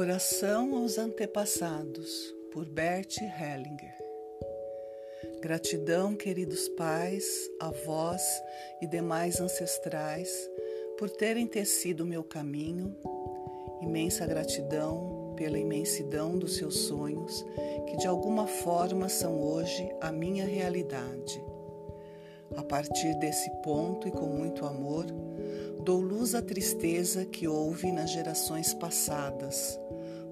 Oração aos Antepassados, por Bert Hellinger. Gratidão, queridos pais, avós e demais ancestrais, por terem tecido meu caminho. Imensa gratidão pela imensidão dos seus sonhos, que de alguma forma são hoje a minha realidade. A partir desse ponto e com muito amor, dou luz à tristeza que houve nas gerações passadas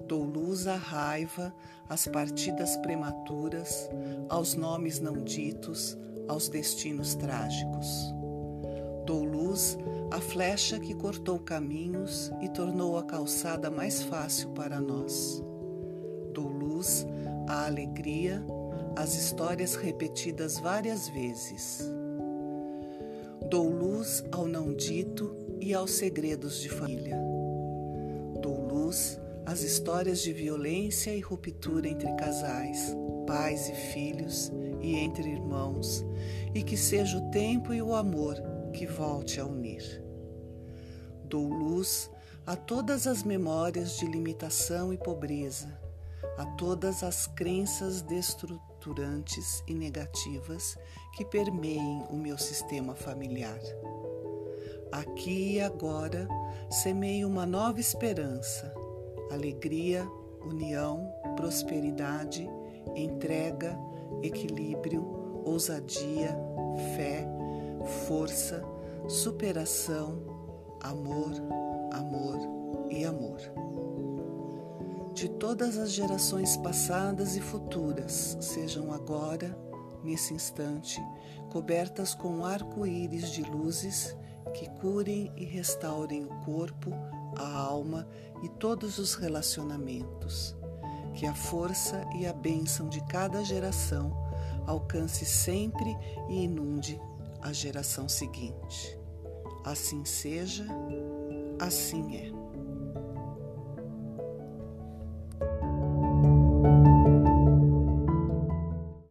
Dou luz à raiva, às partidas prematuras, aos nomes não ditos, aos destinos trágicos. Dou luz à flecha que cortou caminhos e tornou a calçada mais fácil para nós. Dou luz à alegria, às histórias repetidas várias vezes. Dou luz ao não dito e aos segredos de família. Dou luz as histórias de violência e ruptura entre casais, pais e filhos e entre irmãos, e que seja o tempo e o amor que volte a unir. Dou luz a todas as memórias de limitação e pobreza, a todas as crenças destruturantes e negativas que permeiem o meu sistema familiar. Aqui e agora semeio uma nova esperança alegria, união, prosperidade, entrega, equilíbrio, ousadia, fé, força, superação, amor, amor e amor. De todas as gerações passadas e futuras, sejam agora, nesse instante, cobertas com arco-íris de luzes que curem e restaurem o corpo, a alma e todos os relacionamentos. Que a força e a bênção de cada geração alcance sempre e inunde a geração seguinte. Assim seja, assim é.